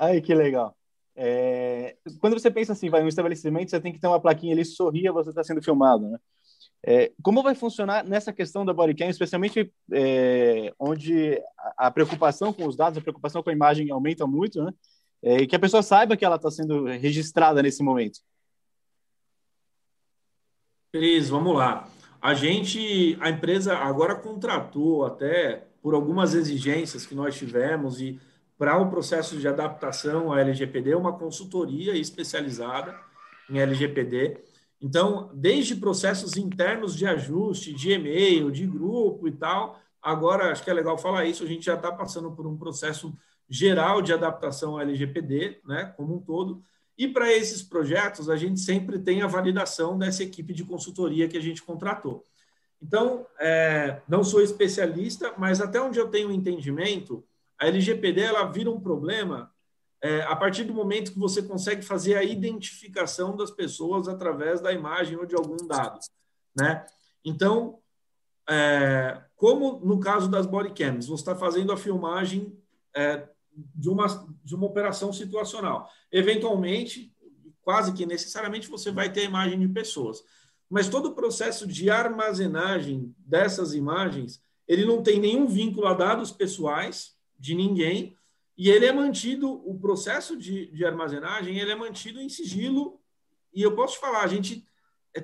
Ai, que legal. É... Quando você pensa assim, vai um estabelecimento, você tem que ter uma plaquinha ali, sorria, você está sendo filmado, né? É, como vai funcionar nessa questão da bodycam, especialmente é, onde a, preocupação com os dados, a preocupação com a imagem aumenta muito, né? É, e que a pessoa saiba que ela está sendo registrada nesse momento. Cris, vamos lá. A gente, a empresa agora contratou até por algumas exigências que nós tivemos e para o um processo de adaptação à LGPD, uma consultoria especializada em LGPD. Então, desde processos internos de ajuste, de e-mail, de grupo e tal, agora acho que é legal falar isso, a gente já está passando por um processo geral de adaptação à LGPD, né, como um todo. E para esses projetos, a gente sempre tem a validação dessa equipe de consultoria que a gente contratou. Então, é, não sou especialista, mas até onde eu tenho entendimento, a LGPD ela vira um problema é, a partir do momento que você consegue fazer a identificação das pessoas através da imagem ou de algum dado. Né? Então, é, como no caso das bodycams, você está fazendo a filmagem é, de uma, de uma operação situacional. Eventualmente, quase que necessariamente, você vai ter a imagem de pessoas. Mas todo o processo de armazenagem dessas imagens, ele não tem nenhum vínculo a dados pessoais de ninguém, e ele é mantido, o processo de, de armazenagem, ele é mantido em sigilo, e eu posso te falar, a gente,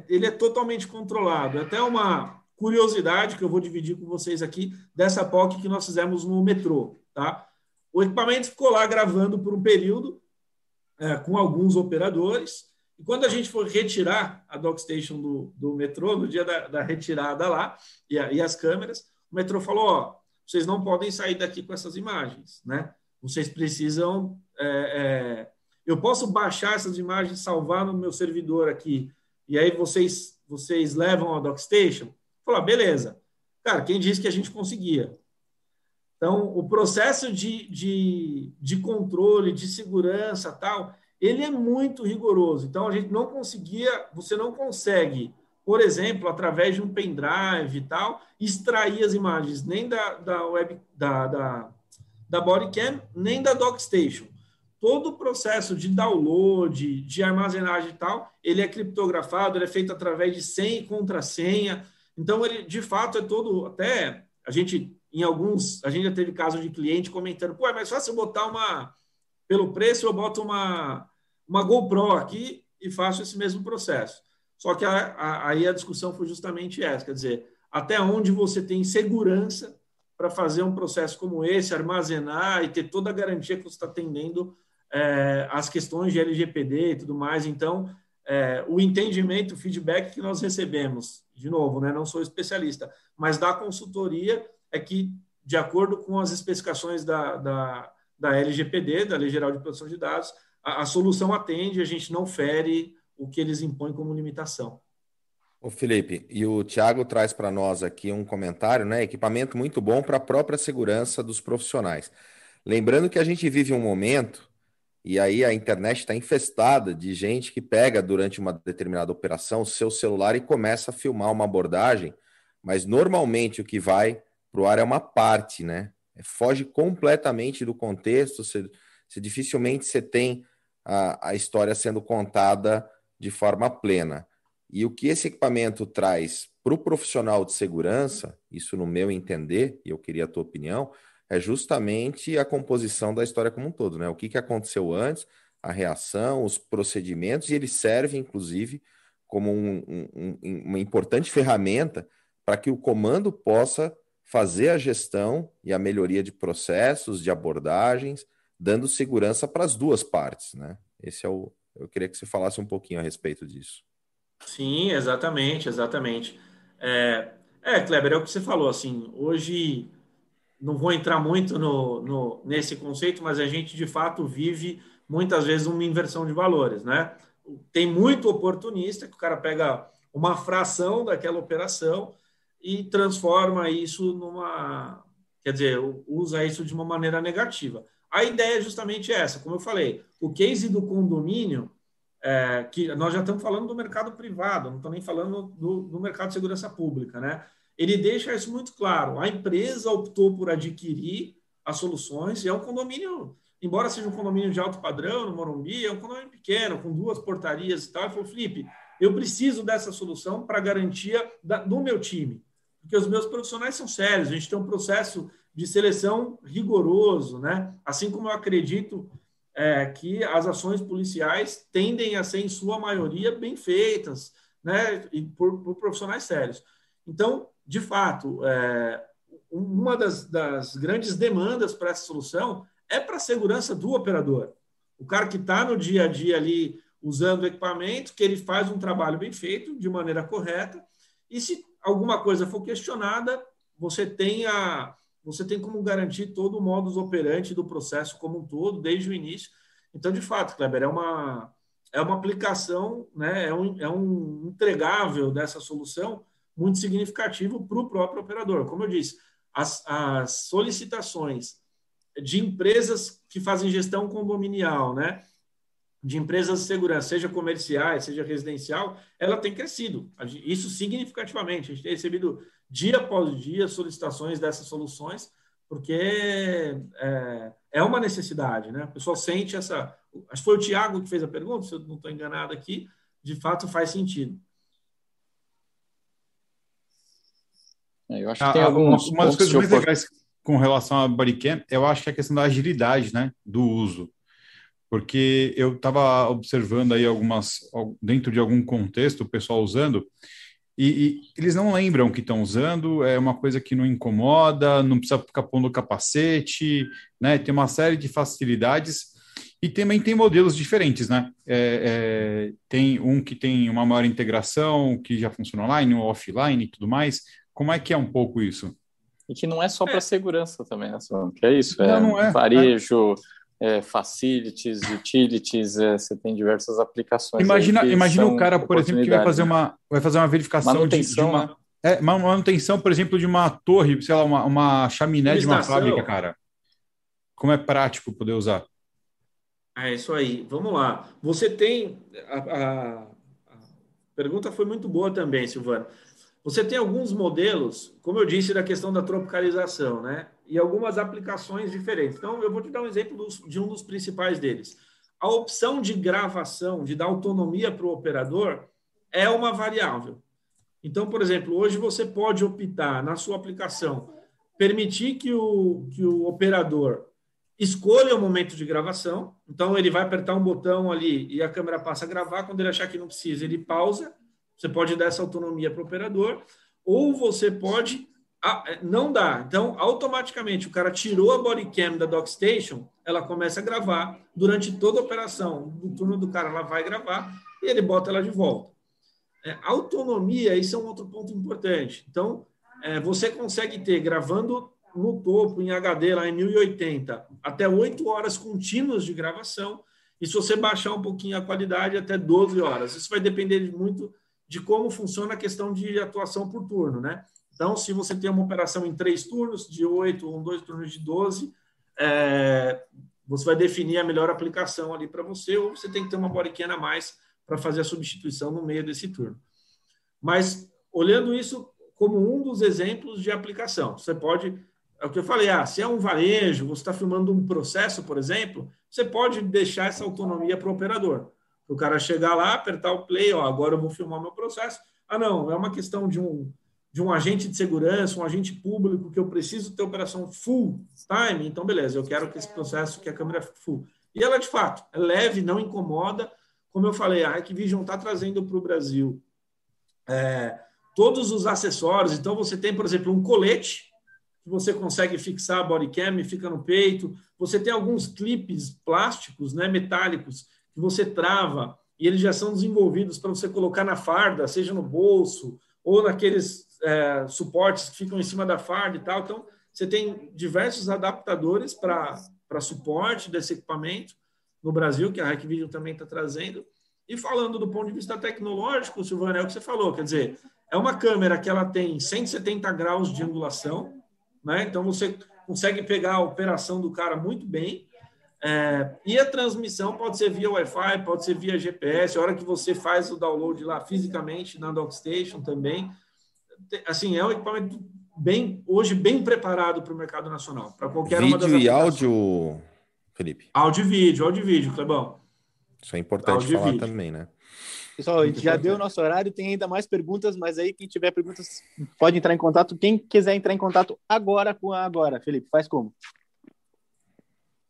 ele é totalmente controlado. Até uma curiosidade que eu vou dividir com vocês aqui, dessa POC que nós fizemos no metrô, tá? O equipamento ficou lá gravando por um período é, com alguns operadores. E quando a gente for retirar a dockstation do, do metrô, no dia da, da retirada lá, e, a, e, as câmeras, o metrô falou: ó, vocês não podem sair daqui com essas imagens, né? Vocês precisam. É, é, eu posso baixar essas imagens, salvar no meu servidor aqui, e aí vocês, vocês levam a dockstation? Falou: ah, beleza. Cara, quem disse que a gente conseguia? Então, o processo de, de, de controle, de segurança tal, ele é muito rigoroso. Então, a gente não conseguia, você não consegue, por exemplo, através de um pendrive e tal, extrair as imagens nem da, da web, da, da, da bodycam, nem da dockstation. Todo o processo de download, de armazenagem e tal, ele é criptografado, ele é feito através de senha e contrassenha. Então, ele, de fato, é todo, até a gente em alguns, a gente já teve casos de cliente comentando, pô, é mais fácil botar uma, pelo preço, eu boto uma, uma GoPro aqui e faço esse mesmo processo. Só que a, a, aí a discussão foi justamente essa, quer dizer, até onde você tem segurança para fazer um processo como esse, armazenar e ter toda a garantia que você está atendendo é, as questões de LGPD e tudo mais. Então, é, o entendimento, o feedback que nós recebemos, de novo, né, não sou especialista, mas da consultoria é que, de acordo com as especificações da, da, da LGPD, da Lei Geral de Proteção de Dados, a, a solução atende, a gente não fere o que eles impõem como limitação. O Felipe, e o Tiago traz para nós aqui um comentário, né? Equipamento muito bom para a própria segurança dos profissionais. Lembrando que a gente vive um momento, e aí a internet está infestada de gente que pega durante uma determinada operação o seu celular e começa a filmar uma abordagem, mas normalmente o que vai para o ar é uma parte, né? É, foge completamente do contexto, você dificilmente você tem a, a história sendo contada de forma plena. E o que esse equipamento traz para o profissional de segurança, isso no meu entender, e eu queria a tua opinião, é justamente a composição da história como um todo, né? O que, que aconteceu antes, a reação, os procedimentos, e ele serve, inclusive, como um, um, uma importante ferramenta para que o comando possa fazer a gestão e a melhoria de processos, de abordagens, dando segurança para as duas partes, né? Esse é o. Eu queria que você falasse um pouquinho a respeito disso. Sim, exatamente, exatamente. É, é, Kleber, é o que você falou, assim, hoje não vou entrar muito no, no, nesse conceito, mas a gente de fato vive muitas vezes uma inversão de valores, né? Tem muito oportunista que o cara pega uma fração daquela operação e transforma isso numa, quer dizer, usa isso de uma maneira negativa. A ideia é justamente essa, como eu falei, o case do condomínio é, que nós já estamos falando do mercado privado, não estamos nem falando do, do, mercado de segurança pública, né? Ele deixa isso muito claro. A empresa optou por adquirir as soluções e é um condomínio, embora seja um condomínio de alto padrão no Morumbi, é um condomínio pequeno, com duas portarias e tal. Ele falou, Felipe, eu preciso dessa solução para garantia da, do meu time, porque os meus profissionais são sérios, a gente tem um processo de seleção rigoroso, né? Assim como eu acredito é, que as ações policiais tendem a ser, em sua maioria, bem feitas, né, e por, por profissionais sérios. Então, de fato, é, uma das, das, grandes demandas para essa solução é para a segurança do operador. O cara que está no dia a dia ali usando o equipamento, que ele faz um trabalho bem feito, de maneira correta, e se alguma coisa for questionada, você tem a, você tem como garantir todo o modus operandi do processo como um todo, desde o início. Então, de fato, Kleber, é uma, é uma aplicação, né, é, um, é um entregável dessa solução muito significativo para o próprio operador. Como eu disse, as, as solicitações de empresas que fazem gestão condominial, né, de empresas de segurança, seja comerciais, seja residencial, ela tem crescido. Isso significativamente. A gente tem recebido dia após dia solicitações dessas soluções, porque é, é uma necessidade, né? O pessoal sente essa. Acho que foi o Tiago que fez a pergunta, se eu não estou enganado aqui, de fato faz sentido. É, eu acho que tem ah, alguns uma, uma das coisas mais legais com relação a bodycam, eu acho que é a questão da agilidade, né, do uso. Porque eu estava observando aí algumas, dentro de algum contexto, o pessoal usando, e, e, eles não lembram que estão usando, é uma coisa que não incomoda, não precisa ficar pondo capacete, né? Tem uma série de facilidades e também tem modelos diferentes, né? É, é, tem um que tem uma maior integração, que já funciona online, offline e tudo mais. Como é que é um pouco isso? E que não é só para é. segurança também, né? Que é isso, não, é, não é varejo, é, facilities, utilities, é, você tem diversas aplicações. Imagina, imagina o cara, por exemplo, que vai fazer uma, vai fazer uma verificação de, de, uma, né? é, uma manutenção, por exemplo, de uma torre, sei lá, uma, uma chaminé de uma fábrica, cara. Como é prático poder usar? É isso aí. Vamos lá. Você tem. A, a, a pergunta foi muito boa também, Silvano. Você tem alguns modelos, como eu disse, da questão da tropicalização, né? E algumas aplicações diferentes. Então, eu vou te dar um exemplo de um dos principais deles. A opção de gravação, de dar autonomia para o operador, é uma variável. Então, por exemplo, hoje você pode optar na sua aplicação, permitir que o, que o operador escolha o momento de gravação. Então, ele vai apertar um botão ali e a câmera passa a gravar. Quando ele achar que não precisa, ele pausa você pode dar essa autonomia para o operador, ou você pode não dar. Então, automaticamente, o cara tirou a body cam da dockstation, ela começa a gravar durante toda a operação. O turno do cara, ela vai gravar e ele bota ela de volta. É, autonomia, isso é um outro ponto importante. Então, é, você consegue ter, gravando no topo, em HD, lá em 1080, até 8 horas contínuas de gravação, e se você baixar um pouquinho a qualidade, até 12 horas. Isso vai depender muito de como funciona a questão de atuação por turno, né? Então, se você tem uma operação em três turnos, de oito ou dois turnos de 12, é, você vai definir a melhor aplicação ali para você, ou você tem que ter uma bodycam a mais para fazer a substituição no meio desse turno. Mas, olhando isso como um dos exemplos de aplicação, você pode, é o que eu falei, ah, se é um varejo, você está filmando um processo, por exemplo, você pode deixar essa autonomia para o operador. O cara chegar lá, apertar o play, ó, agora eu vou filmar meu processo. Ah, não, é uma questão de um de um agente de segurança, um agente público, que eu preciso ter operação full time, então beleza, eu quero que esse processo, que a câmera é full. E ela, de fato, é leve, não incomoda. Como eu falei, a Hikvision está trazendo para o Brasil é, todos os acessórios. Então, você tem, por exemplo, um colete, que você consegue fixar a bodycam e fica no peito. Você tem alguns clipes plásticos, né, metálicos, que você trava, e eles já são desenvolvidos para você colocar na farda, seja no bolso, ou naqueles é, suportes que ficam em cima da farda e tal. Então, você tem diversos adaptadores para suporte desse equipamento no Brasil, que a Hackvision também está trazendo. E falando do ponto de vista tecnológico, Silvana, é o que você falou, quer dizer, é uma câmera que ela tem 170 graus de angulação, né? então você consegue pegar a operação do cara muito bem, é, e a transmissão pode ser via Wi-Fi, pode ser via GPS, a hora que você faz o download lá fisicamente na Dockstation também. Assim, é um equipamento bem, hoje bem preparado para o mercado nacional, para qualquer vídeo uma das e áudio, Felipe? Áudio e vídeo, áudio e vídeo, Clebão. Isso é importante áudio falar também, né? Pessoal, gente já deu o nosso horário, tem ainda mais perguntas, mas aí quem tiver perguntas pode entrar em contato. Quem quiser entrar em contato agora com a Agora, Felipe, faz como?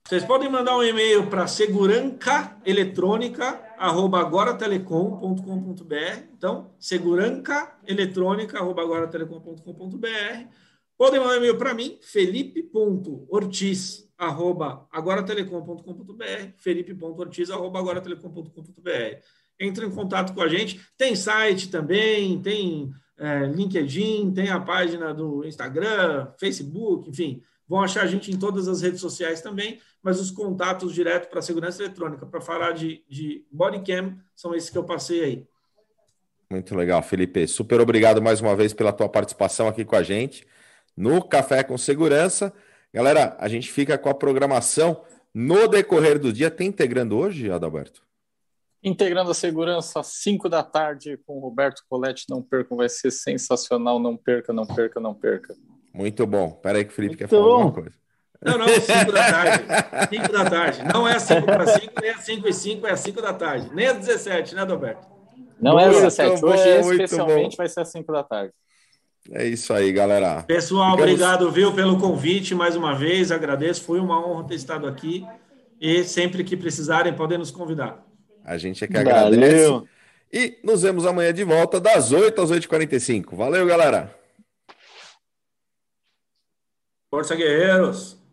Vocês podem mandar um e-mail para segurancaeletrônica@agoratelecom.com.br. Então, segurancaeletrônica@agoratelecom.com.br. Podem mandar um e-mail para mim, felipe.ortiz@agoratelecom.com.br, felipe.ortiz@agoratelecom.com.br. Entre em contato com a gente. Tem site também, tem é, LinkedIn, tem a página do Instagram, Facebook, enfim Vão achar a gente em todas as redes sociais também, mas os contatos direto para a segurança eletrônica, para falar de, de bodycam, são esses que eu passei aí. Muito legal, Felipe. Super obrigado mais uma vez pela tua participação aqui com a gente no Café com Segurança. Galera, a gente fica com a programação no decorrer do dia. Tem integrando hoje, Adalberto? Integrando a segurança às 5 da tarde com o Roberto Coletti. Não percam, vai ser sensacional. Não perca, não perca, não perca. Muito bom. Espera aí que o Felipe Muito quer falar bom. alguma coisa. Não, não, 5 da tarde. 5 da tarde. Não é 5 para 5, nem é 5 e 5, é 5 da tarde. Nem é 17, né, Adalberto? Não é 17. Hoje, especialmente, vai ser às 5 da tarde. É isso aí, galera. Pessoal, Ficamos... obrigado, viu, pelo convite mais uma vez. Agradeço. Foi uma honra ter estado aqui. E sempre que precisarem, podem nos convidar. A gente é que agradece. Valeu. E nos vemos amanhã de volta, das 8 às 8h45. Valeu, galera. Força, guerreiros!